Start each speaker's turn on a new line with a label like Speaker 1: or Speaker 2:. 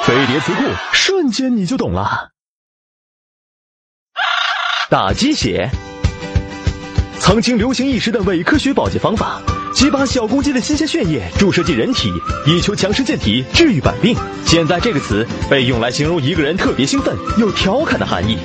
Speaker 1: 飞碟词库，瞬间你就懂了。打鸡血，曾经流行一时的伪科学保健方法，即把小公鸡的新鲜血液注射进人体，以求强身健体、治愈百病。现在这个词被用来形容一个人特别兴奋又调侃的含义。